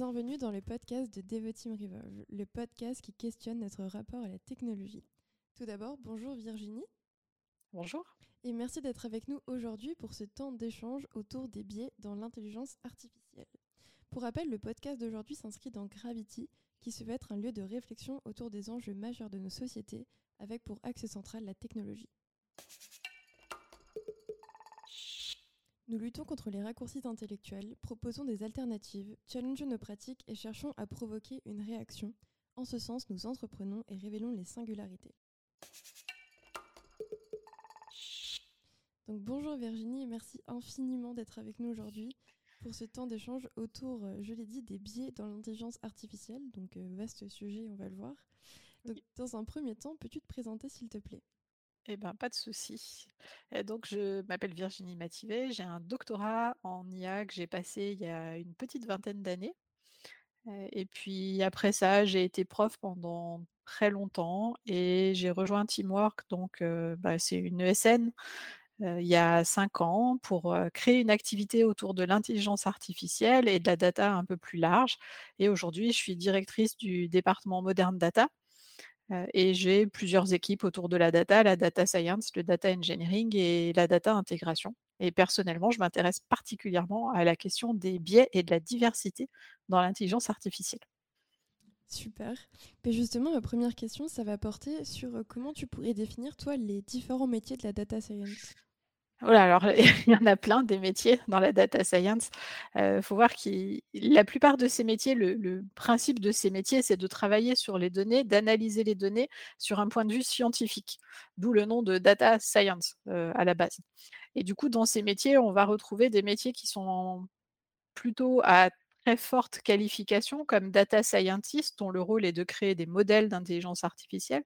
Bienvenue dans le podcast de Devoteam Revolve, le podcast qui questionne notre rapport à la technologie. Tout d'abord, bonjour Virginie. Bonjour. Et merci d'être avec nous aujourd'hui pour ce temps d'échange autour des biais dans l'intelligence artificielle. Pour rappel, le podcast d'aujourd'hui s'inscrit dans Gravity, qui se veut être un lieu de réflexion autour des enjeux majeurs de nos sociétés, avec pour axe central la technologie. Nous luttons contre les raccourcis intellectuels, proposons des alternatives, challengeons nos pratiques et cherchons à provoquer une réaction. En ce sens, nous entreprenons et révélons les singularités. Donc bonjour Virginie et merci infiniment d'être avec nous aujourd'hui pour ce temps d'échange autour, euh, je l'ai dit, des biais dans l'intelligence artificielle. Donc euh, vaste sujet, on va le voir. Donc dans un premier temps, peux-tu te présenter s'il te plaît? Eh ben, pas de souci. Donc, je m'appelle Virginie Mativet. J'ai un doctorat en IA que j'ai passé il y a une petite vingtaine d'années. Euh, Et puis après ça, j'ai été prof pendant très longtemps et j'ai rejoint Teamwork. Donc, euh, bah, c'est une ESN euh, il y a cinq ans pour créer une activité autour de l'intelligence artificielle et de la data un peu plus large. Et aujourd'hui, je suis directrice du département Modern Data. Et j'ai plusieurs équipes autour de la data, la data science, le data engineering et la data intégration. Et personnellement, je m'intéresse particulièrement à la question des biais et de la diversité dans l'intelligence artificielle. Super. Mais justement, ma première question, ça va porter sur comment tu pourrais définir, toi, les différents métiers de la data science? Voilà, alors il y en a plein des métiers dans la data science. Il faut voir que la plupart de ces métiers, le, principe de ces métiers, c'est de travailler sur les données, d'analyser les données sur un point de vue scientifique, d'où le nom de data science euh, à la base. Et du coup, dans ces métiers, on va retrouver des métiers qui sont plutôt à très forte qualification, comme data scientist, dont le rôle est de créer des modèles d'intelligence artificielle,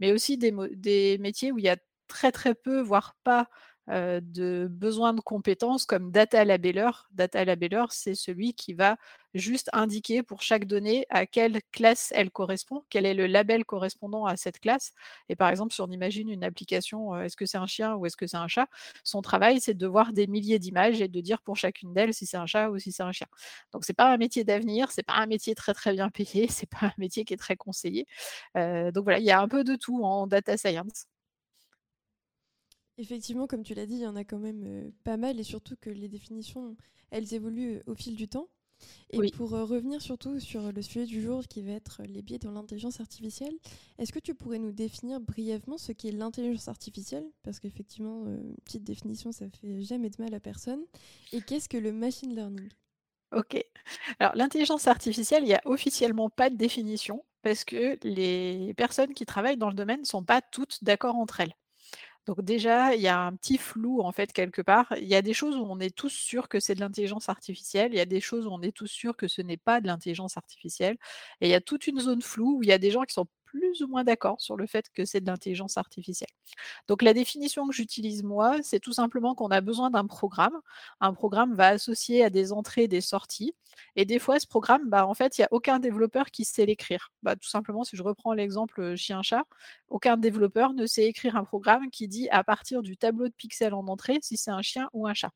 mais aussi des, des métiers où il y a très très peu, voire pas euh, de besoin de compétences comme data labeler. Data labeler, c'est celui qui va juste indiquer pour chaque donnée à quelle classe elle correspond, quel est le label correspondant à cette classe. Et par exemple, si on imagine une application, euh, est-ce que c'est un chien ou est-ce que c'est un chat, son travail, c'est de voir des milliers d'images et de dire pour chacune d'elles si c'est un chat ou si c'est un chien. Donc, c'est pas un métier d'avenir, c'est pas un métier très très bien payé, c'est pas un métier qui est très conseillé. Euh, donc voilà, il y a un peu de tout en data science. Effectivement, comme tu l'as dit, il y en a quand même euh, pas mal et surtout que les définitions, elles évoluent euh, au fil du temps. Et Oui. pour euh, revenir surtout sur le sujet du jour qui va être les biais dans l'intelligence artificielle, est-ce que tu pourrais nous définir brièvement ce qu'est l'intelligence artificielle? Parce qu'effectivement, une petite définition, ça fait jamais de mal à personne. Et qu'est-ce que le machine learning? Ok. Alors, l'intelligence artificielle, il n'y a officiellement pas de définition parce que les personnes qui travaillent dans le domaine ne sont pas toutes d'accord entre elles. Donc déjà, il y a un petit flou en fait quelque part. Il y a des choses où on est tous sûrs que c'est de l'intelligence artificielle, il y a des choses où on est tous sûrs que ce n'est pas de l'intelligence artificielle, et il y a toute une zone floue où il y a des gens qui sont plus ou moins d'accord sur le fait que c'est de l'intelligence artificielle. Donc la définition que j'utilise moi, c'est tout simplement qu'on a besoin d'un programme. Un programme va associer à des entrées, des sorties. Et des fois, ce programme, bah, en fait, il n'y a aucun développeur qui sait l'écrire. Bah, tout simplement, si je reprends l'exemple euh, chien-chat, aucun développeur ne sait écrire un programme qui dit à partir du tableau de pixels en entrée si c'est un chien ou un chat.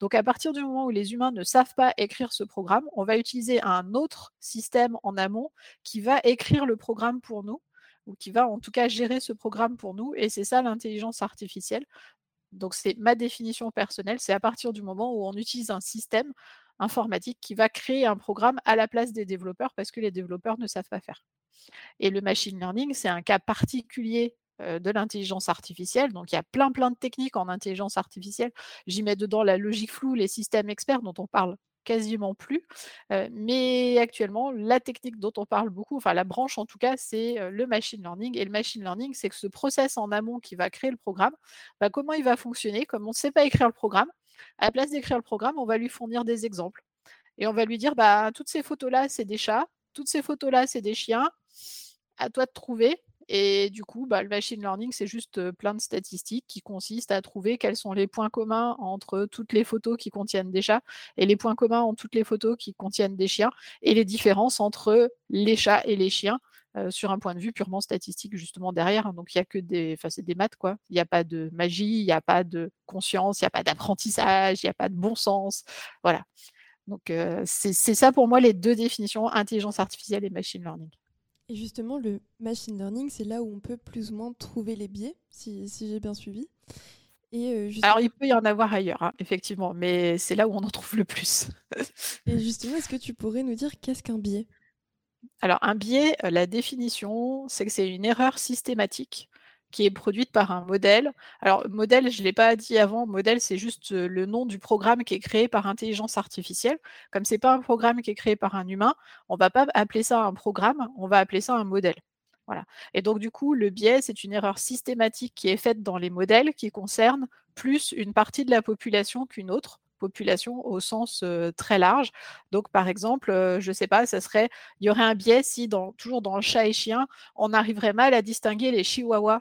Donc à partir du moment où les humains ne savent pas écrire ce programme, on va utiliser un autre système en amont qui va écrire le programme pour nous ou qui va en tout cas gérer ce programme pour nous. Et c'est ça l'intelligence artificielle. Donc c'est ma définition personnelle, c'est à partir du moment où on utilise un système informatique qui va créer un programme à la place des développeurs parce que les développeurs ne savent pas faire. Et le machine learning, c'est un cas particulier de l'intelligence artificielle. Donc il y a plein plein de techniques en intelligence artificielle. J'y mets dedans la logique floue, les systèmes experts dont on parle quasiment plus. Mais actuellement, la technique dont on parle beaucoup, enfin la branche en tout cas, c'est le machine learning. Et le machine learning, c'est que ce process en amont qui va créer le programme, bah, comment il va fonctionner Comme on ne sait pas écrire le programme, à la place d'écrire le programme, on va lui fournir des exemples. Et on va lui dire, bah, toutes ces photos-là, c'est des chats, toutes ces photos-là, c'est des chiens, à toi de trouver. Et du coup, bah, le machine learning, c'est juste plein de statistiques qui consistent à trouver quels sont les points communs entre toutes les photos qui contiennent des chats et les points communs entre toutes les photos qui contiennent des chiens et les différences entre les chats et les chiens sur un point de vue purement statistique justement derrière. Donc il y a que des, enfin maths quoi. Il n'y a pas de magie, il n'y a pas de conscience, il n'y a pas d'apprentissage, il n'y a pas de bon sens. Voilà. Donc, c'est ça pour moi les 2 définitions, intelligence artificielle et machine learning. Et justement, le machine learning, c'est là où on peut plus ou moins trouver les biais, si si j'ai bien suivi et juste Alors il peut y en avoir ailleurs, hein, effectivement, mais c'est là où on en trouve le plus. et justement, est-ce que tu pourrais nous dire qu'est-ce qu'un biais? Alors un biais, heu, la définition, c'est que c'est une erreur systématique qui est produite par un modèle. Alors modèle, je ne l'ai pas dit avant, modèle, c'est juste, heu, le nom du programme qui est créé par intelligence artificielle. Comme c'est pas un programme qui est créé par un humain, on va pas appeler ça un programme, on va appeler ça un modèle. Voilà et donc du coup, le biais, c'est une erreur systématique qui est faite dans les modèles qui concerne plus une partie de la population qu'une autre population au sens, heu, très large. Donc par exemple, heu, je sais pas, ça serait il y aurait un biais si dans toujours dans le chat et chien, on arriverait mal à distinguer les chihuahuas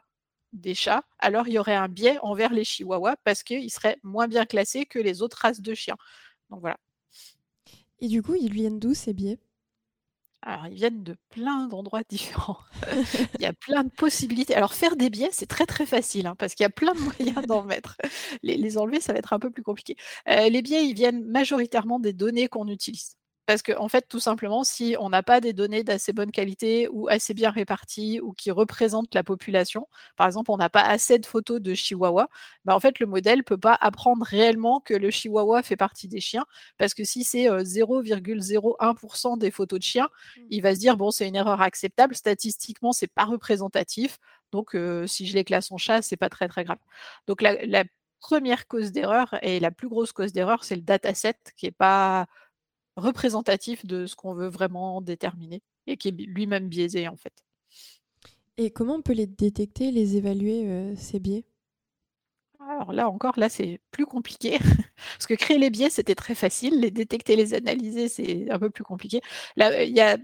des chats, alors il y aurait un biais envers les chihuahuas parce qu'ils seraient moins bien classés que les autres races de chiens. Donc voilà. Et du coup, ils viennent d'où ces biais? Alors, ils viennent de plein d'endroits différents. Il y a plein de possibilités. Alors, faire des biais, c'est très, très facile, hein, parce qu'il y a plein de moyens d'en mettre. Les les enlever, ça va être un peu plus compliqué. Heu, les biais, ils viennent majoritairement des données qu'on utilise. Parce qu'en fait, tout simplement, si on n'a pas des données d'assez bonne qualité ou assez bien réparties ou qui représentent la population, par exemple, on n'a pas assez de photos de chihuahua, bah, en fait, le modèle peut pas apprendre réellement que le chihuahua fait partie des chiens parce que si c'est, heu, 0,01% des photos de chiens, Mmh. il va se dire: «Bon, c'est une erreur acceptable, statistiquement, c'est pas représentatif, donc heu, si je les classe en chat, c'est pas très, très grave». Donc la la 1 cause d'erreur et la plus grosse cause d'erreur, c'est le dataset qui est pas représentatif de ce qu'on veut vraiment déterminer et qui est lui-même biaisé, en fait. Et comment on peut les détecter, les évaluer, heu, ces biais? Alors là encore, là, c'est plus compliqué parce que créer les biais, c'était très facile. Les détecter, les analyser, c'est un peu plus compliqué. Là, il y a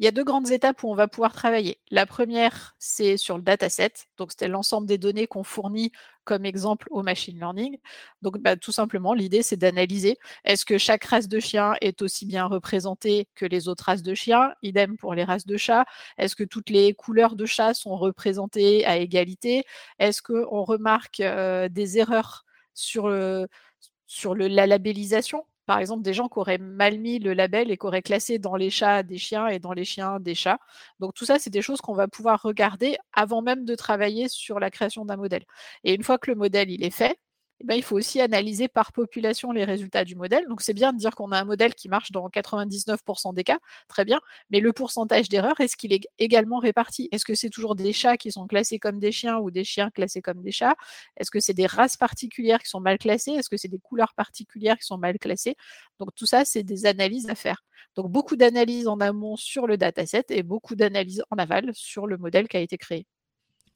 Il y a 2 grandes étapes où on va pouvoir travailler. La première, c'est sur le dataset, donc c'était l'ensemble des données qu'on fournit comme exemple au machine learning. Donc bah, tout simplement, l'idée, c'est d'analyser est-ce que chaque race de chien est aussi bien représentée que les autres races de chiens? Idem pour les races de chats. Est-ce que toutes les couleurs de chats sont représentées à égalité? Est-ce qu'on remarque, heu, des erreurs sur, la labellisation? Par exemple, des gens qui auraient mal mis le label et qui auraient classé dans les chats des chiens et dans les chiens des chats. Donc tout ça, c'est des choses qu'on va pouvoir regarder avant même de travailler sur la création d'un modèle. Et une fois que le modèle il est fait, eh ben, il faut aussi analyser par population les résultats du modèle. Donc c'est bien de dire qu'on a un modèle qui marche dans 99% des cas, très bien, mais le pourcentage d'erreur, est-ce qu'il est également réparti? Est-ce que c'est toujours des chats qui sont classés comme des chiens ou des chiens classés comme des chats? Est-ce que c'est des races particulières qui sont mal classées? Est-ce que c'est des couleurs particulières qui sont mal classées? Donc tout ça, c'est des analyses à faire. Donc beaucoup d'analyses en amont sur le dataset et beaucoup d'analyses en aval sur le modèle qui a été créé.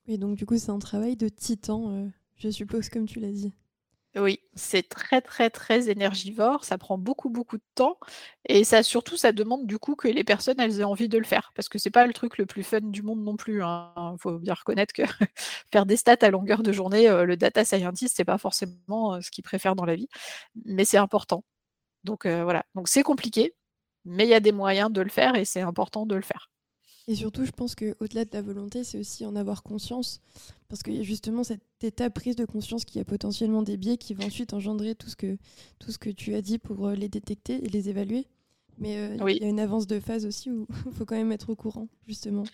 Et donc du coup, c'est un travail de titan, heu, je suppose, comme tu l'as dit? Oui, c'est très, très, très énergivore, ça prend beaucoup, beaucoup de temps et ça surtout, ça demande du coup que les personnes, elles aient envie de le faire parce que c'est pas le truc le plus fun du monde non plus, hein. Faut bien reconnaître que faire des stats à longueur de journée, heu, le data scientist, c'est pas forcément, heu, ce qu'il préfère dans la vie, mais c'est important. Donc heu, voilà, donc c'est compliqué, mais il y a des moyens de le faire et c'est important de le faire. Et surtout, je pense qu'au-delà de la volonté, c'est aussi en avoir conscience. Parce qu'il y a justement cette étape prise de conscience qu'il y a potentiellement des biais qui vont ensuite engendrer tout ce que, tout ce que tu as dit pour euh, les détecter et les évaluer. Mais euh, Oui. il y a une avance de phase aussi où il faut quand même être au courant, justement.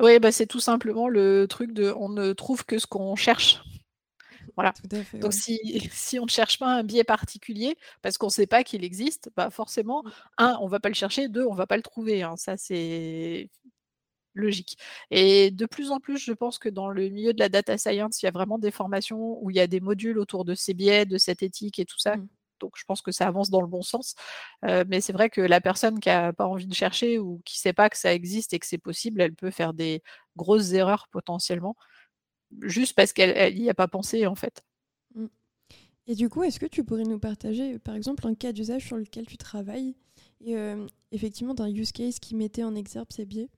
Oui, bah, c'est tout simplement le truc de on ne trouve que ce qu'on cherche. Voilà. Fait, Donc ouais. si si on ne cherche pas un biais particulier, parce qu'on ne sait pas qu'il existe, bah, forcément, Mm. un, on va pas le chercher, 2, on va pas le trouver, hein. Ça, c'est logique et de plus en plus, je pense que dans le milieu de la data science, il y a vraiment des formations où il y a des modules autour de ces biais, de cette éthique et tout ça. Mm. Donc je pense que ça avance dans le bon sens. Heu, mais c'est vrai que la personne qui a pas envie de chercher ou qui sait pas que ça existe et que c'est possible, elle peut faire des grosses erreurs potentiellement, juste parce qu'elle elle y a pas pensé, en fait. Mm. Et du coup, est-ce que tu pourrais nous partager, euh, par exemple, un cas d'usage sur lequel tu travailles et euh, effectivement d'un use case qui mettait en exergue ces biais?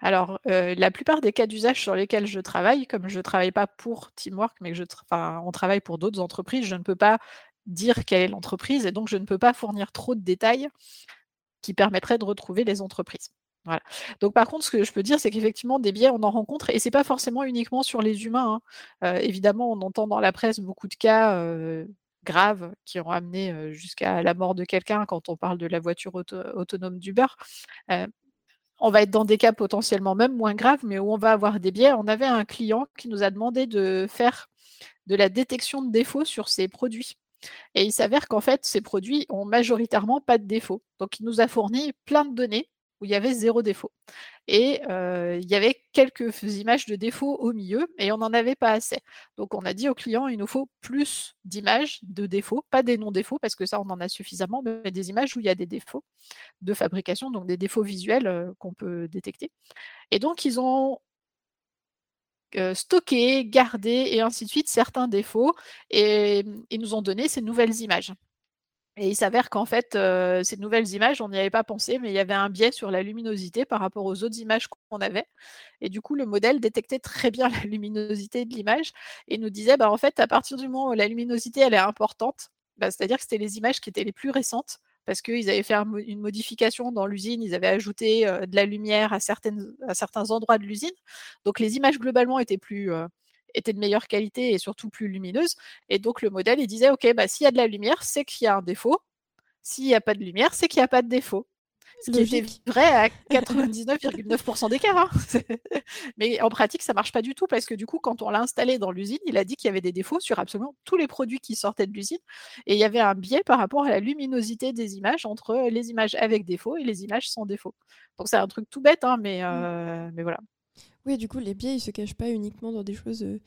Alors, heu, la plupart des cas d'usage sur lesquels je travaille, comme je travaille pas pour Teamwork, mais que on travaille pour d'autres entreprises, je ne peux pas dire quelle est l'entreprise et donc je ne peux pas fournir trop de détails qui permettraient de retrouver les entreprises. Voilà. Donc par contre, ce que je peux dire, c'est qu'effectivement des biais, on en rencontre et c'est pas forcément uniquement sur les humains, hein. Heu, évidemment, on entend dans la presse beaucoup de cas, heu, graves qui ont amené, jusqu'à la mort de quelqu'un quand on parle de la voiture auto autonome d'Uber. On va être dans des cas potentiellement même moins graves, mais où on va avoir des biais. On avait un client qui nous a demandé de faire de la détection de défauts sur ses produits et il s'avère qu'en fait, ces produits ont majoritairement pas de défauts. Donc il nous a fourni plein de données où il y avait 0 défaut. Et il y avait quelques images de défauts au milieu et on n'en avait pas assez. Donc on a dit au client: «Il nous faut plus d'images de défauts, pas des non-défauts parce que ça on en a suffisamment, mais des images où il y a des défauts de fabrication, donc des défauts visuels, qu'on peut détecter» et donc ils ont stocké, gardé et ainsi de suite certains défauts et mmh, ils nous ont donné ces nouvelles images et il s'avère qu'en fait, heu, ces nouvelles images, on n'y avait pas pensé, mais il y avait un biais sur la luminosité par rapport aux autres images qu'on avait et du coup, le modèle détectait très bien la luminosité de l'image et nous disait: «Bah, en fait, à partir du moment où la luminosité, elle est importante, bah, c'est-à-dire que c'était les images qui étaient les plus récentes parce qu'ils avaient fait une modification dans l'usine, ils avaient ajouté, heu, de la lumière à certains endroits de l'usine. Donc les images globalement étaient plus, heu, étaient de meilleure qualité et surtout plus lumineuses et donc le modèle, il disait: «OK, bah, s'il y a de la lumière, c'est qu'il y a un défaut. S'il y a pas de lumière, c'est qu'il y a pas de défaut». Ce qui était Logique. vrai à 99,9 des cas, hein. Mais en pratique, ça marche pas du tout parce que du coup, quand on l'a installé dans l'usine, il a dit qu'il y avait des défauts sur absolument tous les produits qui sortaient de l'usine et il y avait un biais par rapport à la luminosité des images entre les images avec défaut et les images sans défaut. Donc c'est un truc tout bête, hein, mais Mmh. heu, mais voilà. Oui, du coup, les biais, ils se cachent pas uniquement dans des choses euh,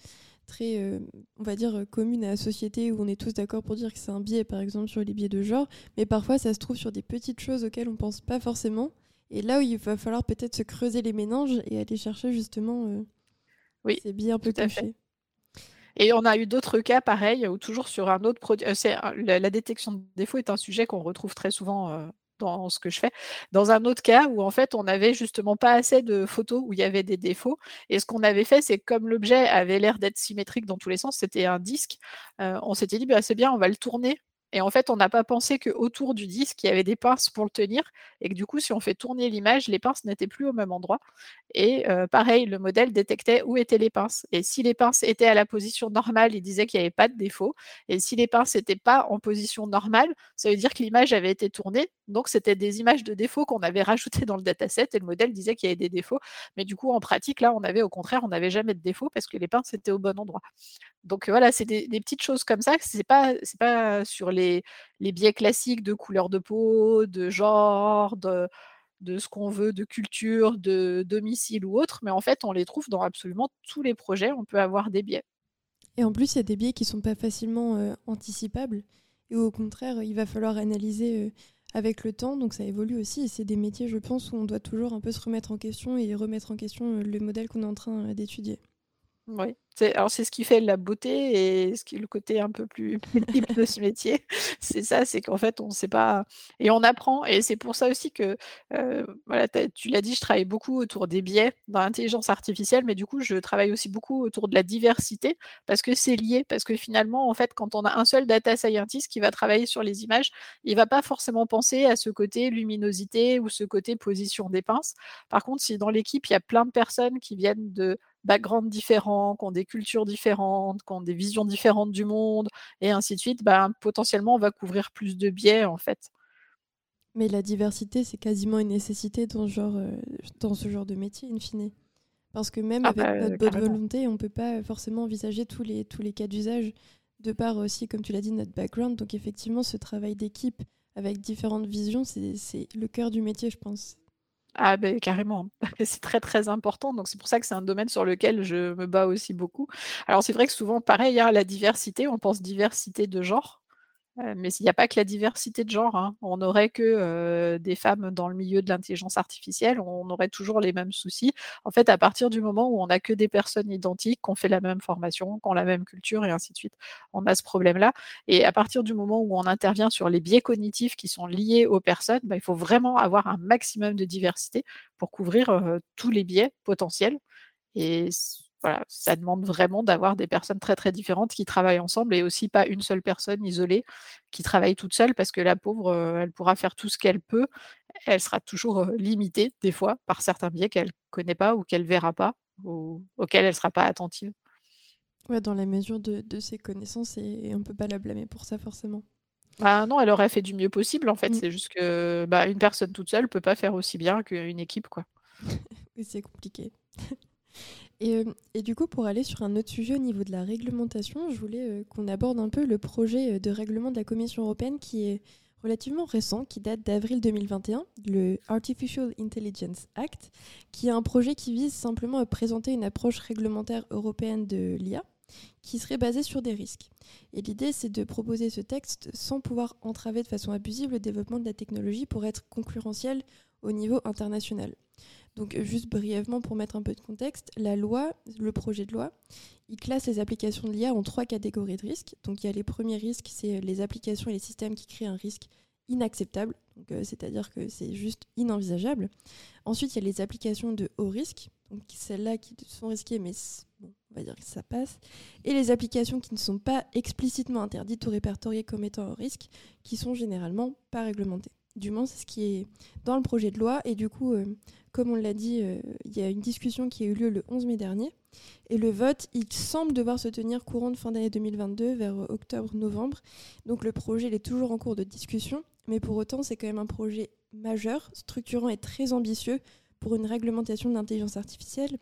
très, euh, on va dire, euh, communes à la société où on est tous d'accord pour dire que c'est un biais, par exemple sur les biais de genre, mais parfois ça se trouve sur des petites choses auxquelles on pense pas forcément. Et là où il va falloir peut-être se creuser les méninges et aller chercher justement euh, Oui, ces biais un peu tout à fait. cachés. Et on a eu d'autres cas pareils, où toujours sur un autre produit la la détection de défauts est un sujet qu'on retrouve très souvent, dans ce que je fais. Dans un autre cas où en fait on avait justement pas assez de photos où il y avait des défauts et ce qu'on avait fait, c'est comme l'objet avait l'air d'être symétrique dans tous les sens, c'était un disque, heu, on s'était dit: «Bah, c'est bien, on va le tourner» et en fait on n'a pas pensé qu'autour du disque, il y avait des pinces pour le tenir et que du coup si on fait tourner l'image, les pinces n'étaient plus au même endroit. Et heu, pareil, le modèle détectait où étaient les pinces. Et si les pinces étaient à la position normale, il disait qu'il n'y avait pas de défaut. Et si les pinces étaient pas en position normale, ça veut dire que l'image avait été tournée, donc c'était des images de défauts qu'on avait rajoutées dans le dataset et le modèle disait qu'il y avait des défauts. Mais du coup, en pratique, là, on avait au contraire, on n'avait jamais de défaut parce que les pinces étaient au bon endroit. Donc voilà, c'est des petites choses comme ça, c'est pas pas sur les les biais classiques de couleur de peau, de genre, de de ce qu'on veut, de culture, de domicile ou autre, mais en fait, on les trouve dans absolument tous les projets, on peut avoir des biais. Et en plus, il y a des biais qui sont pas facilement euh, anticipables et au contraire, il va falloir analyser euh, avec le temps. Donc ça évolue aussi et c'est des métiers, je pense, où on doit toujours un peu se remettre en question et remettre en question euh, le modèle qu'on est en train d'étudier. Oui, alors c'est ce qui fait la beauté et ce qui est le côté un peu plus multiple de ce métier. C'est ça, c'est qu'en fait, on ne sait pas et on apprend et c'est pour ça aussi que, voilà, tu l'as dit, je travaille beaucoup autour des biais dans l'intelligence artificielle, mais du coup, je travaille aussi beaucoup autour de la diversité parce que c'est lié. Parce que finalement, en fait, quand on a un seul data scientist qui va travailler sur les images, il va pas forcément penser à ce côté luminosité ou ce côté position des pinces. Par contre, si dans l'équipe, il y a plein de personnes qui viennent de backgrounds différents, qui ont des cultures différentes, qui ont des visions différentes du monde et ainsi de suite, ben, potentiellement, on va couvrir plus de biais, en fait. Mais la diversité, c'est quasiment une nécessité dans ce genre, euh, dans ce genre de métier, in fine. Parce que même Ah avec bah, notre heu, bonne volonté, on ne peut pas forcément envisager tous les, tous les cas d'usage, de par aussi, comme tu l'as dit, notre background. Donc effectivement, ce travail d'équipe avec différentes visions, c'est le cœur du métier, je pense. Ah beh, carrément. C'est très, très important, donc c'est pour ça que c'est un domaine sur lequel je me bats aussi beaucoup. Alors c'est vrai que souvent, pareil, hein, la diversité, on pense diversité de genre, mais il y a pas que la diversité de genre, hein. On aurait que, des femmes dans le milieu de l'intelligence artificielle, on aurait toujours les mêmes soucis. En fait, à partir du moment où on a que des personnes identiques, qui ont fait la même formation, qui ont la même culture et ainsi de suite, on a ce problème-là et à partir du moment où on intervient sur les biais cognitifs qui sont liés aux personnes, bah, il faut vraiment avoir un maximum de diversité pour couvrir, tous les biais potentiels et voilà, ça demande vraiment d'avoir des personnes très, très différentes qui travaillent ensemble et aussi pas une seule personne isolée qui travaille toute seule parce que la pauvre, heu, elle pourra faire tout ce qu'elle peut. Elle sera toujours, heu, limitée des fois par certains biais qu'elle connaît pas ou qu'elle verra pas ou auxquels elle sera pas attentive. Ouais, dans la mesure de, de ses connaissances, et, on ne peut pas la blâmer pour ça forcément. Bah non, elle aurait fait du mieux possible en fait. Mmh. C'est juste que bah, une personne toute seule peut pas faire aussi bien qu'une équipe, quoi. oui, c'est compliqué. et, et, du coup, pour aller sur un autre sujet au niveau de la réglementation, je voulais qu'on aborde un peu le projet de règlement de la Commission européenne qui est relativement récent, qui date d'avril 2021, le Artificial Intelligence Act, qui est un projet qui vise simplement à présenter une approche réglementaire européenne de l'IA qui serait basée sur des risques. Et l'idée, c'est de proposer ce texte sans pouvoir entraver de façon abusive le développement de la technologie pour être concurrentiel au niveau international. Donc juste brièvement pour mettre un peu de contexte, la loi, le projet de loi, il classe les applications de l'IA en trois catégories de risques. Donc il y a les premiers risques, c'est les applications et les systèmes qui créent un risque inacceptable, euh, c'est-à-dire que c'est juste inenvisageable. Ensuite, il y a les applications de haut risque, donc celles-là qui sont risquées, mais bon, on va dire que ça passe. Et les applications qui ne sont pas explicitement interdites ou répertoriées comme étant haut risque, qui sont généralement pas réglementées. Du moins, c'est ce qui est dans le projet de loi. Et du coup, euh, comme on l'a dit, euh, il y a une discussion qui a eu lieu le 11 mai dernier. Et le vote, il semble devoir se tenir courant de fin d'année 2022, vers octobre-novembre. Donc le projet il est toujours en cours de discussion. Mais pour autant, c'est quand même un projet majeur, structurant et très ambitieux pour une réglementation de l'intelligence artificielle.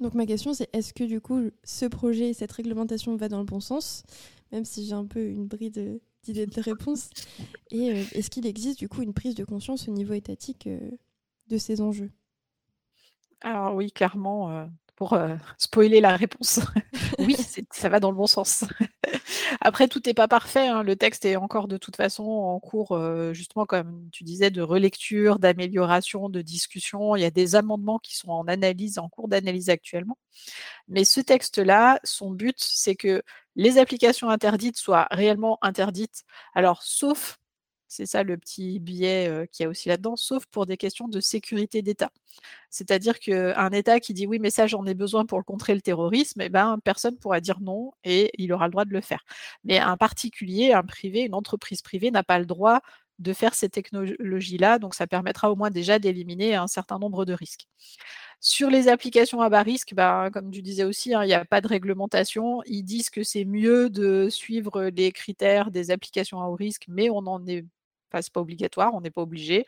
Donc ma question, c'est est-ce que du coup, ce projet et cette réglementation va dans le bon sens? Même si j'ai un peu une bride d'idées de réponse. Et euh, est-ce qu'il existe du coup une prise de conscience au niveau étatique euh, de ces enjeux? Alors oui, clairement, euh, pour spoiler la réponse, oui, ça va dans le bon sens. Après, tout n'est pas parfait. Hein. Le texte est encore de toute façon en cours, justement, comme tu disais, de relecture, d'amélioration, de discussion. Il y a des amendements qui sont en analyse, en cours d'analyse actuellement. Mais ce texte-là, son but, c'est que les applications interdites soient réellement interdites. Alors, sauf c'est ça le petit biais qu'il y a aussi là-dedans, sauf pour des questions de sécurité d'État. C'est-à-dire qu'un État qui dit oui, mais ça j'en ai besoin pour contrer le terrorisme, eh ben, personne pourra dire non et il aura le droit de le faire. Mais un particulier, un privé, une entreprise privée n'a pas le droit de faire ces technologies-là, donc ça permettra au moins déjà d'éliminer un certain nombre de risques. Sur les applications à bas risque, bah, comme tu disais aussi, hein, il n'y a pas de réglementation. Ils disent que c'est mieux de suivre les critères des applications à haut risque, mais on n'en est pas obligatoire, on n'est pas obligé.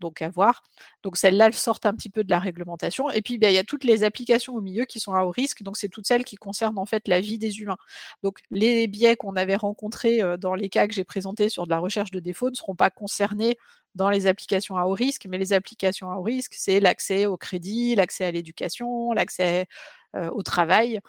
Donc à voir. Donc celles-là, elles sortent un petit peu de la réglementation. Et puis ben, il y a toutes les applications au milieu qui sont à haut risque. Donc c'est toutes celles qui concernent en fait la vie des humains. Donc les biais qu'on avait rencontrés dans les cas que j'ai présentés sur de la recherche de défauts ne seront pas concernés dans les applications à haut risque, mais les applications à haut risque, c'est l'accès au crédit, l'accès à l'éducation, l'accès au travail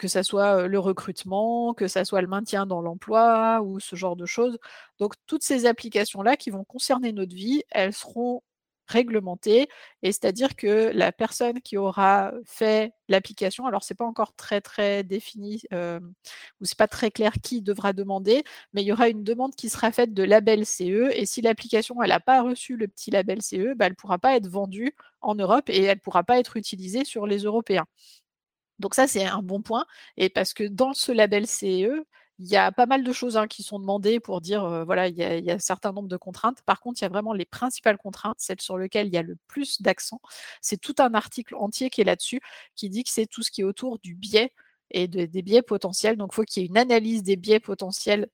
que ça soit le recrutement, que ça soit le maintien dans l'emploi ou ce genre de choses. Donc toutes ces applications-là qui vont concerner notre vie, elles seront réglementées et c'est-à-dire que la personne qui aura fait l'application, alors c'est pas encore très très défini euh, ou c'est pas très clair qui devra demander, mais il y aura une demande qui sera faite de label CE et si l'application elle n'a pas reçu le petit label CE, bah, elle ne pourra pas être vendue en Europe et elle ne pourra pas être utilisée sur les Européens. Donc ça, c'est un bon point. Et parce que dans ce label CE, il y a pas mal de choses hein, qui sont demandées pour dire, voilà, il y, a, un certain nombre de contraintes. Par contre, il y a vraiment les principales contraintes, celles sur lesquelles il y a le plus d'accent. C'est tout un article entier qui est là-dessus, qui dit que c'est tout ce qui est autour du biais et des biais potentiels. Donc, il faut qu'il y ait une analyse des biais potentiels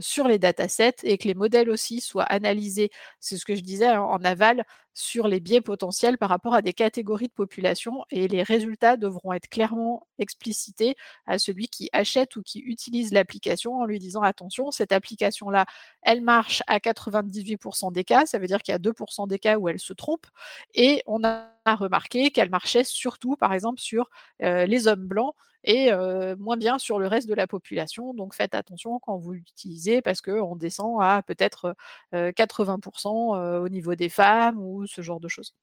sur les datasets et que les modèles aussi soient analysés, c'est ce que je disais hein, en aval, sur les biais potentiels par rapport à des catégories de population et les résultats devront être clairement explicités à celui qui achète ou qui utilise l'application en lui disant attention, cette application-là, elle marche à 98% des cas, ça veut dire qu'il y a 2% des cas où elle se trompe et on a remarqué qu'elle marchait surtout par exemple sur les hommes blancs et moins bien sur le reste de la population. Donc faites attention quand vous l'utilisez parce qu'on descend à peut-être 80% au niveau des femmes ou ce genre de choses.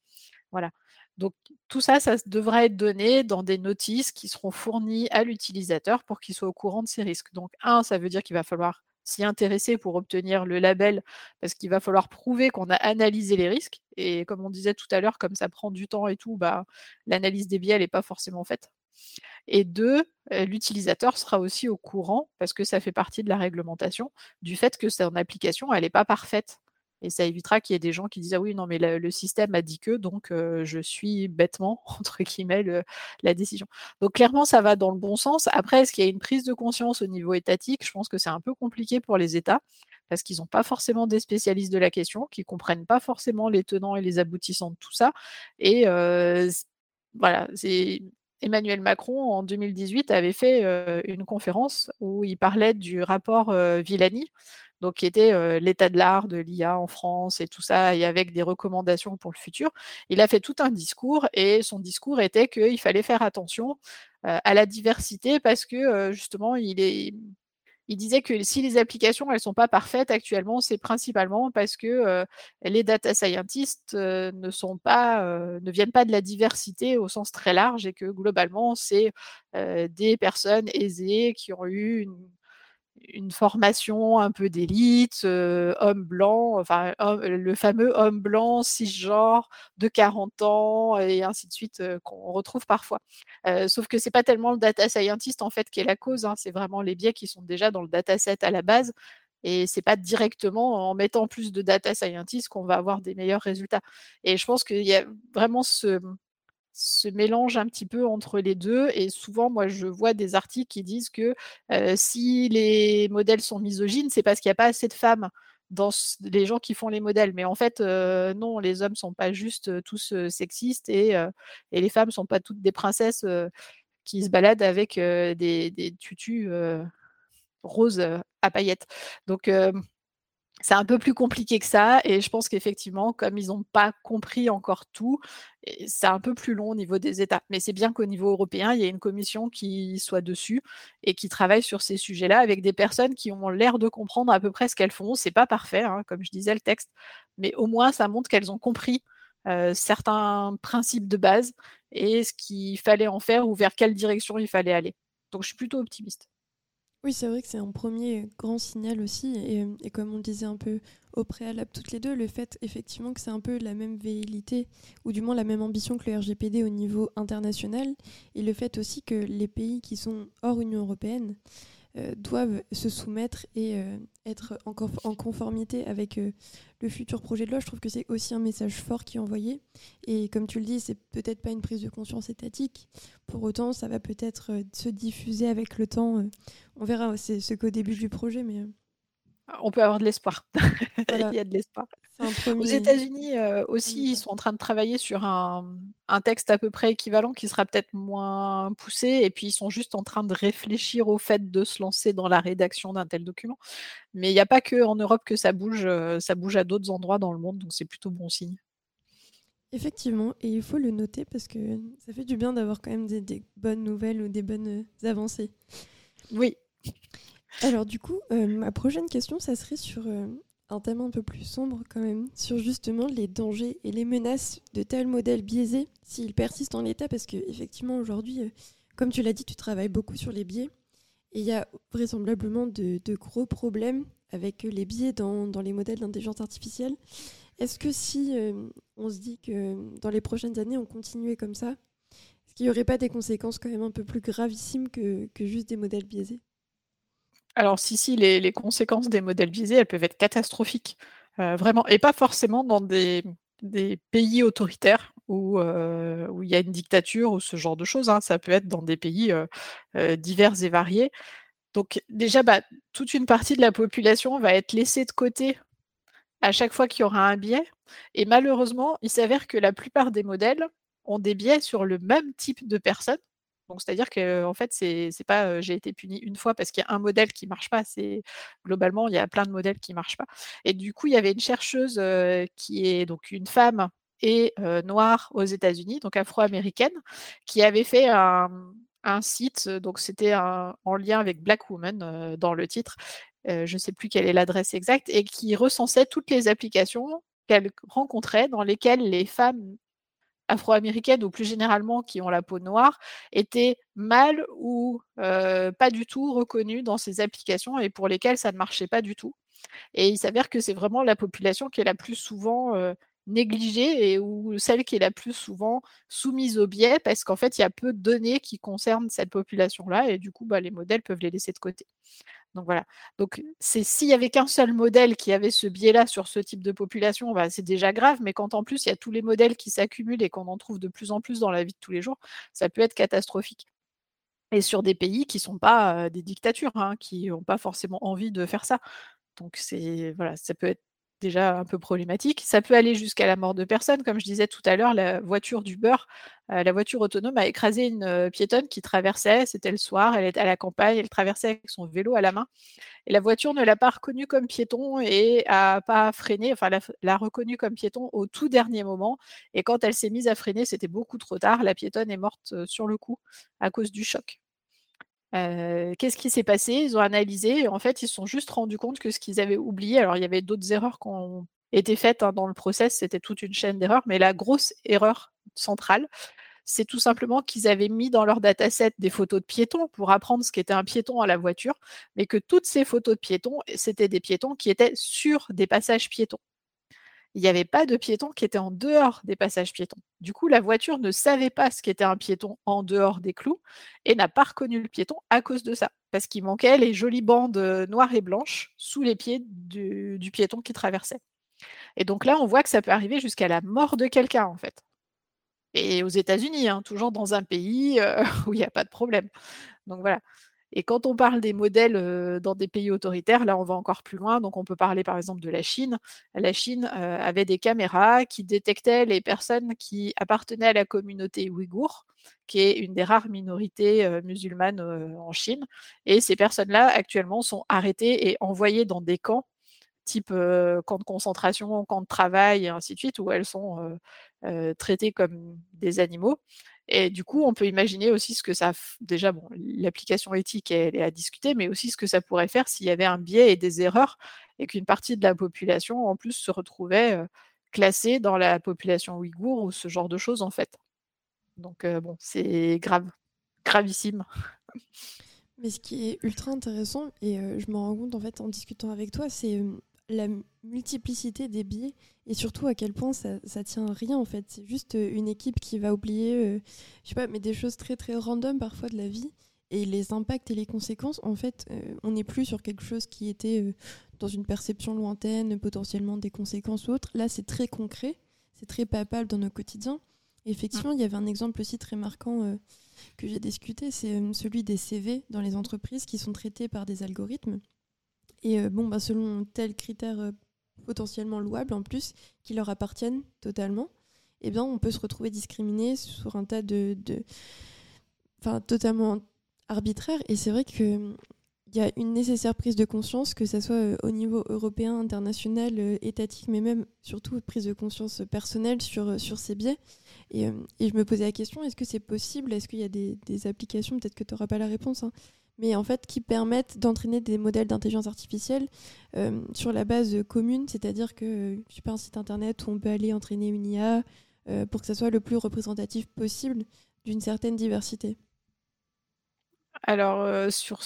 Voilà. Donc tout ça, ça devra être donné dans des notices qui seront fournies à l'utilisateur pour qu'il soit au courant de ces risques. Donc un, ça veut dire qu'il va falloir s'y intéresser pour obtenir le label, parce qu'il va falloir prouver qu'on a analysé les risques. Et comme on disait tout à l'heure, comme ça prend du temps et tout, bah, l'analyse des biais n'est pas forcément faite. Et deux, l'utilisateur sera aussi au courant, parce que ça fait partie de la réglementation, du fait que son application, elle n'est pas parfaite. et ça évitera qu'il y ait des gens qui disent: «Ah oui, non mais le système a dit que, donc je suis bêtement» entre guillemets le la décision. Donc clairement, ça va dans le bon sens. Après, est-ce qu'il y a une prise de conscience au niveau étatique? Je pense que c'est un peu compliqué pour les États, parce qu'ils ont pas forcément des spécialistes de la question, qui comprennent pas forcément les tenants et les aboutissants de tout ça et voilà, c'est Emmanuel Macron en 2018 avait fait, heu, une conférence où il parlait du rapport, heu, Villani, donc qui était, heu, l'état de l'art de l'IA en France et tout ça et avec des recommandations pour le futur. Il a fait tout un discours et son discours était qu'il fallait faire attention, à la diversité parce que, justement il est il disait que si les applications, elles sont pas parfaites actuellement, c'est principalement parce que, heu, les data scientists, heu, ne heu, ne viennent pas de la diversité au sens très large et que globalement, c'est, des personnes aisées qui ont eu une une formation un peu d'élite, heu, homme blanc, enfin, le fameux homme blanc cisgenre de 40 ans et ainsi de suite, heu, qu'on retrouve parfois. Heu, sauf que c'est pas tellement le data scientist en fait qui est la cause, hein, c'est vraiment les biais qui sont déjà dans le dataset à la base et c'est pas directement en mettant plus de data scientists qu'on va avoir des meilleurs résultats et je pense qu'il y a vraiment ce ce mélange un petit peu entre les 2 et souvent moi je vois des articles qui disent que, si les modèles sont misogynes, c'est parce qu'il y a pas assez de femmes dans les gens qui font les modèles. Mais en fait, non, les hommes sont pas juste, tous, sexistes et et les femmes sont pas toutes des princesses, qui se baladent avec, des des tutus, roses, à paillettes. Donc c'est un peu plus compliqué que ça et je pense qu'effectivement, comme ils ont pas compris encore tout c'est un peu plus long au niveau des États. Mais c'est bien qu'au niveau européen, il y ait une commission qui soit dessus et qui travaille sur ces sujets-là avec des personnes qui ont l'air de comprendre à peu près ce qu'elles font. C'est pas parfait, hein, comme je disais le texte, mais au moins ça montre qu'elles ont compris, heu, certains principes de base et ce qu'il fallait en faire ou vers quelle direction il fallait aller. Donc je suis plutôt optimiste. Oui, c'est vrai que c'est un premier grand signal aussi et comme on disait un peu au préalable toutes les 2, le fait effectivement que c'est un peu la même velléité ou du moins la même ambition que le RGPD au niveau international et le fait aussi que les pays qui sont hors Union européenne, heu, doivent se soumettre et heu, être en conf en conformité avec, heu, le futur projet de loi. Je trouve que c'est aussi un message fort qui est envoyé et comme tu le dis, c'est peut-être pas une prise de conscience étatique. Pour autant, ça va peut-être, heu, se diffuser avec le temps, heu, on verra, c'est c'est qu'au début du projet mais On peut avoir de l'espoir. Voilà. Il y a de l'espoir. Aux 1er États-Unis, heu, aussi, ils indicateur. sont en train de travailler sur un, mmh, un texte à peu près équivalent qui sera peut-être moins poussé et puis ils sont juste en train de réfléchir au fait de se lancer dans la rédaction d'un tel document. Mais il y a pas qu'en Europe que ça bouge, heu, ça bouge à d'autres endroits dans le monde, donc c'est plutôt bon signe. Effectivement et il faut le noter parce que ça fait du bien d'avoir quand même des des bonnes nouvelles ou des bonnes, heu, avancées. Oui. Alors du coup, ma prochaine question, ça serait sur, un peu plus sombre quand même, sur justement les dangers et les menaces de tels modèles biaisés s'ils persistent en l'état. Parce qu'effectivement aujourd'hui, heu, comme tu l'as dit, tu travailles beaucoup sur les biais et il y a vraisemblablement de gros problèmes avec, heu, les biais dans les modèles d'intelligence artificielle. Est-ce que si, hem, on se dit que dans les prochaines années, on continuait comme ça, est-ce qu'il y aurait pas des conséquences quand même un peu plus gravissimes que juste des modèles biaisés? Alors si, si, les conséquences des modèles biaisés, elles peuvent être catastrophiques, heu, vraiment et pas forcément dans des, pays autoritaires où, heu, où il y a une dictature ou ce genre de choses, hein. Ça peut être dans des pays, heu, divers et variés. Donc déjà, bah, toute une partie de la population va être laissée de côté à chaque fois qu'il y aura un biais et malheureusement, il s'avère que la plupart des modèles ont des biais sur le même type de personnes. Donc c'est-à-dire qu'en fait, c'est pas, j'ai été puni une fois parce qu'il y a un modèle qui marche pas, c'est globalement, il y a plein de modèles qui marchent pas. Et du coup, il y avait une chercheuse, heu, qui est donc une femme et noire aux États-Unis, donc afro-américaine, qui avait fait un, un site, donc c'était en lien avec Black Women, heu, dans le titre, je sais plus quelle est l'adresse exacte et qui recensait toutes les applications qu'elle rencontrait dans lesquelles les femmes afro-américaines ou plus généralement qui ont la peau noire étaient mal ou pas du tout reconnues dans ces applications et pour lesquelles ça ne marchait pas du tout. Et il s'avère que c'est vraiment la population qui est la plus souvent, négligée et ou celle qui est la plus souvent soumise au biais parce qu'en fait, il y a peu de données qui concernent cette population-là et du coup, bah, les modèles peuvent les laisser de côté. Donc voilà. Donc c'est s'il y avait qu'un seul modèle qui avait ce biais-là sur ce type de population, bah, c'est déjà grave, mais quand en plus il y a tous les modèles qui s'accumulent et qu'on en trouve de plus en plus dans la vie de tous les jours, ça peut être catastrophique. Et sur des pays qui ne sont pas des dictatures, hein, qui n'ont pas forcément envie de faire ça. Donc c'est voilà, ça peut être déjà un peu problématique. Ça peut aller jusqu'à la mort de personnes. Comme je disais tout à l'heure, la voiture d'Uber, euh, la voiture autonome a écrasé une euh, piétonne qui traversait, c'était le soir, elle était à la campagne, elle traversait avec son vélo à la main. Et la voiture ne l'a pas reconnue comme piéton et a pas freiné, enfin l'a reconnue comme piéton au tout dernier moment. Et quand elle s'est mise à freiner, c'était beaucoup trop tard. La piétonne est morte euh, sur le coup à cause du choc. Qu'est-ce qui s'est passé? Ils ont analysé et en fait, ils se sont juste rendus compte que ce qu'ils avaient oublié. Alors il y avait d'autres erreurs qui ont été faites, hein, dans le process, c'était toute une chaîne d'erreurs, mais la grosse erreur centrale, c'est tout simplement qu'ils avaient mis dans leur dataset des photos de piétons pour apprendre ce qu'était un piéton à la voiture, mais que toutes ces photos de piétons, c'était des piétons qui étaient sur des passages piétons il n'y avait pas de piétons qui étaient en dehors des passages piétons. Du coup, la voiture ne savait pas ce qu'était un piéton en dehors des clous et n'a pas reconnu le piéton à cause de ça, parce qu'il manquait les jolies bandes euh, noires et blanches sous les pieds du, piéton qui traversait. Et donc là, on voit que ça peut arriver jusqu'à la mort de quelqu'un, en fait. Et aux États-Unis, hein, toujours dans un pays euh, où il n'y a pas de problème. Donc voilà. Et quand on parle des modèles dans des pays autoritaires, là, on va encore plus loin. Donc, on peut parler par exemple de la Chine. La Chine avait des caméras qui détectaient les personnes qui appartenaient à la communauté ouïghour, qui est une des rares minorités musulmanes en Chine. Et ces personnes-là, actuellement, sont arrêtées et envoyées dans des camps type camp de concentration, camp de travail et ainsi de suite, où elles sont traitées comme des animaux. Et du coup, on peut imaginer aussi ce que ça. Déjà, bon, l'application éthique, elle est à discuter, mais aussi ce que ça pourrait faire s'il y avait un biais et des erreurs et qu'une partie de la population, en plus, se retrouvait classée dans la population ouïghour ou ce genre de choses, en fait. Donc, bon, c'est grave, gravissime. Mais ce qui est ultra intéressant, et je me rends compte en fait en discutant avec toi, c'est la multiplicité des biais et surtout à quel point ça, ça tient à rien en fait. C'est juste euh, une équipe qui va oublier, euh, je sais pas, mais des choses très très random parfois de la vie et les impacts et les conséquences. En fait, euh, on n'est plus sur quelque chose qui était dans une perception lointaine, potentiellement des conséquences ou autres. Là, c'est très concret, c'est très palpable dans nos quotidiens. effectivement, il y avait un exemple aussi très marquant que j'ai discuté, c'est celui des CV dans les entreprises qui sont traités par des algorithmes et euh, bon, bah, selon tel critère euh, potentiellement louable en plus, qui leur appartiennent totalement, eh bien, on peut se retrouver discriminé sur un tas de. Enfin, totalement arbitraire. Et c'est vrai qu'il y a une nécessaire prise de conscience, que ce soit euh, au niveau européen, international, étatique, mais même surtout prise de conscience personnelle sur, sur ces biais. Et, et, je me posais la question, est-ce que c'est possible? Est-ce qu'il y a des, des applications, peut-être que tu n'auras pas la réponse, hein, mais en fait qui permettent d'entraîner des modèles d'intelligence artificielle euh, sur la base commune, c'est-à-dire que je sais pas un site internet où on peut aller entraîner une IA euh, pour que ça soit le plus représentatif possible d'une certaine diversité. Alors, euh, sur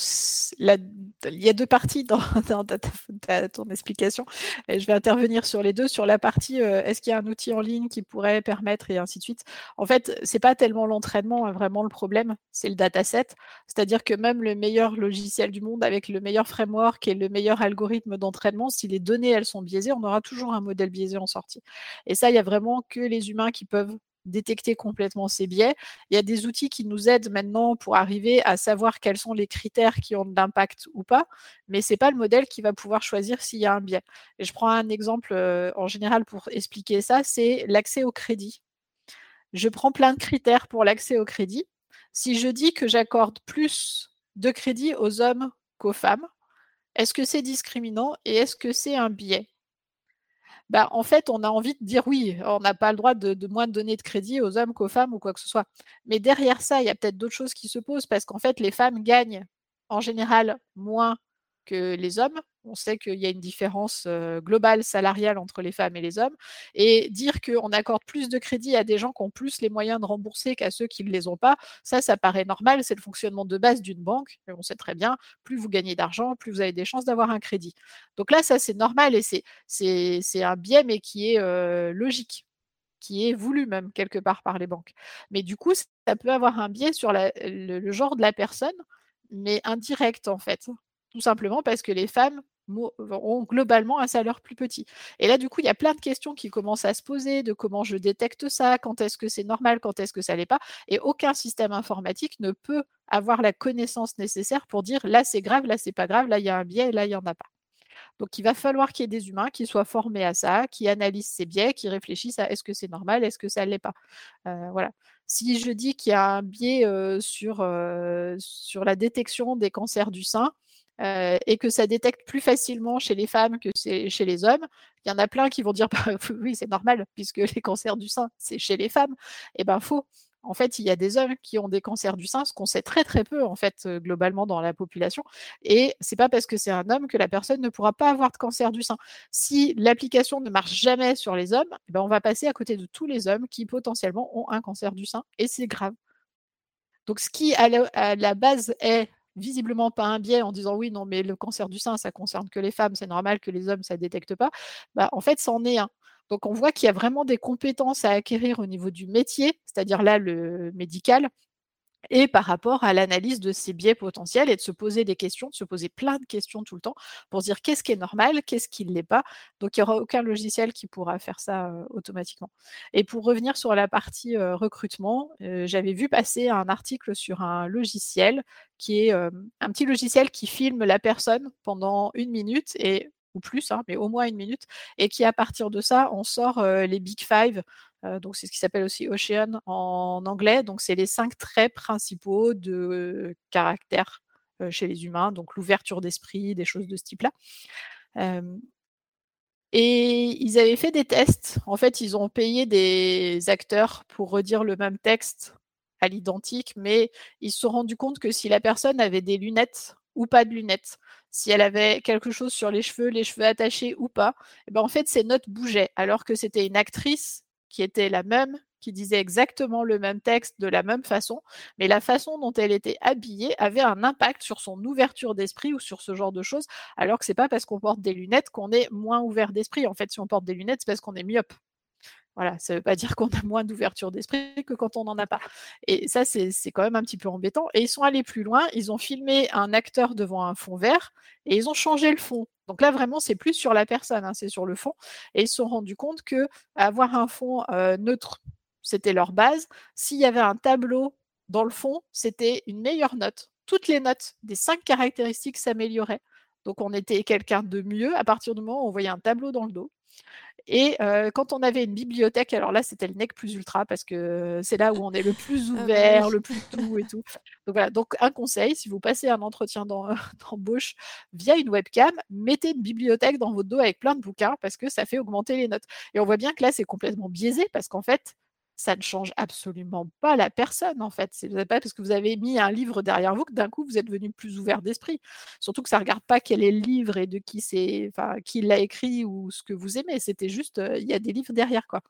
la... il y a deux parties dans, ton explication. Et je vais intervenir sur les deux. Sur la partie, euh, est-ce qu'il y a un outil en ligne qui pourrait permettre et ainsi de suite. En fait, c'est pas tellement l'entraînement hein, vraiment le problème, c'est le dataset. C'est-à-dire que même le meilleur logiciel du monde avec le meilleur framework et le meilleur algorithme d'entraînement, si les données elles sont biaisées, on aura toujours un modèle biaisé en sortie. Et ça, il y a vraiment que les humains qui peuvent détecter complètement ces biais. Il y a des outils qui nous aident maintenant pour arriver à savoir quels sont les critères qui ont de l'impact ou pas, mais ce n'est pas le modèle qui va pouvoir choisir s'il y a un biais. Je prends un exemple euh, en général pour expliquer ça, c'est l'accès au crédit. Je prends plein de critères pour l'accès au crédit. Si je dis que j'accorde plus de crédit aux hommes qu'aux femmes, est-ce que c'est discriminant et est-ce que c'est un biais? Bah, en fait, on a envie de dire oui, on n'a pas le droit de, moins donner de crédit aux hommes qu'aux femmes ou quoi que ce soit. Mais derrière ça, il y a peut-être d'autres choses qui se posent parce qu'en fait, les femmes gagnent en général moins que les hommes On sait qu'il y a une différence globale salariale entre les femmes et les hommes. Et dire qu'on accorde plus de crédit à des gens qui ont plus les moyens de rembourser qu'à ceux qui ne les ont pas, ça, ça paraît normal. C'est le fonctionnement de base d'une banque. on sait très bien, plus vous gagnez d'argent, plus vous avez des chances d'avoir un crédit. Donc là, ça, c'est normal et c'est un biais, mais qui est logique qui est voulu même quelque part par les banques. Mais du coup, ça peut avoir un biais sur le, genre de la personne, mais indirect en fait. Tout simplement parce que les femmes ont globalement un salaire plus petit. Et là, du coup, il y a plein de questions qui commencent à se poser de comment je détecte ça, quand est-ce que c'est normal, quand est-ce que ça l'est pas. Et aucun système informatique ne peut avoir la connaissance nécessaire pour dire là c'est grave, là c'est pas grave, là il y a un biais, là il n'y en a pas. Donc il va falloir qu'il y ait des humains qui soient formés à ça, qui analysent ces biais, qui réfléchissent à est-ce que c'est normal, est-ce que ça ne l'est pas. Euh, voilà. Si je dis qu'il y a un biais euh, euh, sur la détection des cancers du sein, et que ça détecte plus facilement chez les femmes que chez les hommes, il y en a plein qui vont dire bah, oui, c'est normal, puisque les cancers du sein, c'est chez les femmes. Eh bien, faux en fait, il y a des hommes qui ont des cancers du sein, ce qu'on sait très très peu en fait globalement dans la population. Et c'est pas parce que c'est un homme que la personne ne pourra pas avoir de cancer du sein. Si l'application ne marche jamais sur les hommes, eh ben, on va passer à côté de tous les hommes qui potentiellement ont un cancer du sein et c'est grave. Donc ce qui à la, base est visiblement pas un biais en disant oui non mais le cancer du sein ça concerne que les femmes, c'est normal que les hommes ça détecte pas. Bah, en fait c'en est un. Donc on voit qu'il y a vraiment des compétences à acquérir au niveau du métier, c'est-à-dire là le médical, et par rapport à l'analyse de ces biais potentiels et de se poser des questions, de se poser plein de questions tout le temps pour dire qu'est-ce qui est normal, qu'est-ce qui ne l'est pas. Donc il n'y aura aucun logiciel qui pourra faire ça automatiquement. Et pour revenir sur la partie recrutement, j'avais vu passer un article sur un logiciel qui est un petit logiciel qui filme la personne pendant une minute et ou plus, hein, mais au moins une minute, et qui à partir de ça, on sort les Big Five. Donc c'est ce qui s'appelle aussi Ocean en anglais. Donc c'est les cinq traits principaux de caractère chez les humains, donc l'ouverture d'esprit, des choses de ce type-là. et ils avaient fait des tests. En fait, ils ont payé des acteurs pour redire le même texte à l'identique, mais ils se sont rendus compte que si la personne avait des lunettes ou pas de lunettes, si elle avait quelque chose sur les cheveux, les cheveux attachés ou pas, et eh ben en fait, ses notes bougeaient, alors que c'était une actrice qui était la même, qui disait exactement le même texte de la même façon, mais la façon dont elle était habillée avait un impact sur son ouverture d'esprit ou sur ce genre de choses, alors que c'est pas parce qu'on porte des lunettes qu'on est moins ouvert d'esprit. En fait, si on porte des lunettes, c'est parce qu'on est myope. Voilà, ça ne veut pas dire qu'on a moins d'ouverture d'esprit que quand on n'en a pas. Et ça, c'est quand même un petit peu embêtant. Et ils sont allés plus loin, ils ont filmé un acteur devant un fond vert et ils ont changé le fond. Donc là, vraiment, c'est plus sur la personne, hein, c'est sur le fond. Et ils se sont rendus compte que avoir un fond euh, neutre, c'était leur base. S'il y avait un tableau dans le fond, c'était une meilleure note. Toutes les notes des cinq caractéristiques s'amélioraient. Donc on était quelqu'un de mieux à partir du moment où on voyait un tableau dans le dos. Et quand on avait une bibliothèque, alors là, c'était le NEC plus ultra parce que c'est là où on est le plus ah bah ouvert, le plus tout et tout. Donc voilà, donc un conseil, si vous passez un entretien d'embauche via une webcam, mettez une bibliothèque dans votre dos avec plein de bouquins parce que ça fait augmenter les notes. Et on voit bien que là, c'est complètement biaisé parce qu'en fait, ça ne change absolument pas la personne, en fait. C'est pas parce que vous avez mis un livre derrière vous que d'un coup, vous êtes devenu plus ouvert d'esprit. Surtout que ça ne regarde pas quel est le livre et de qui c'est, enfin, qui l'a écrit ou ce que vous aimez. C'était juste, il y a des livres derrière, quoi.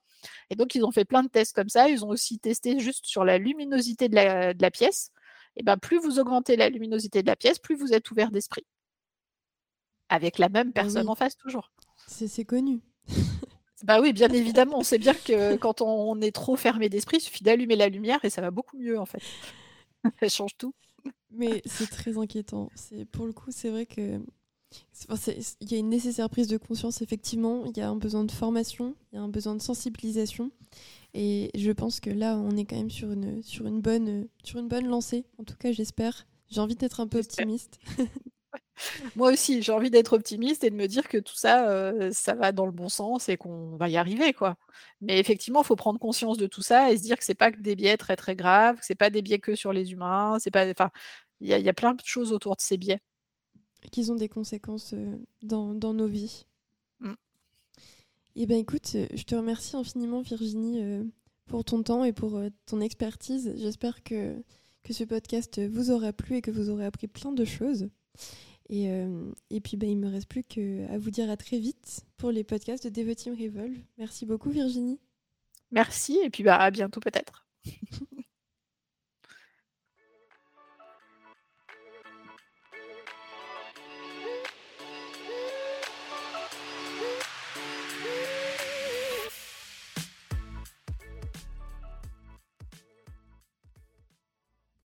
Et donc, ils ont fait plein de tests comme ça. Ils ont aussi testé juste sur la luminosité de la, pièce. Et ben, plus vous augmentez la luminosité de la pièce, plus vous êtes ouvert d'esprit. Avec la même ah personne en face, toujours. C'est connu. Bah oui, bien évidemment. On sait bien que quand on est trop fermé d'esprit, il suffit d'allumer la lumière et ça va beaucoup mieux en fait. ça change tout. Mais c'est très inquiétant. C'est pour le coup, c'est vrai que il y a une nécessaire prise de conscience effectivement. Il y a un besoin de formation, il y a un besoin de sensibilisation. Et je pense que là, on est quand même sur une, sur une, bonne, sur une bonne lancée. En tout cas, j'espère. J'ai envie d'être un peu optimiste. Moi aussi, j'ai envie d'être optimiste et de me dire que tout ça, euh, ça va dans le bon sens et qu'on va y arriver, quoi. Mais effectivement, il faut prendre conscience de tout ça et se dire que c'est pas que des biais très très graves, que c'est pas des biais que sur les humains, c'est pas, enfin, il y, a plein de choses autour de ces biais. Qu'ils ont des conséquences euh, dans, nos vies. Mm. Eh bien, écoute, je te remercie infiniment, Virginie, euh, pour ton temps et pour ton expertise. J'espère que, que ce podcast vous aura plu et que vous aurez appris plein de choses. Et, et puis, bah, il me reste plus qu'à vous dire à très vite pour les podcasts de Devo Team Revolve. Merci beaucoup, Virginie. Merci, et puis bah, à bientôt peut-être.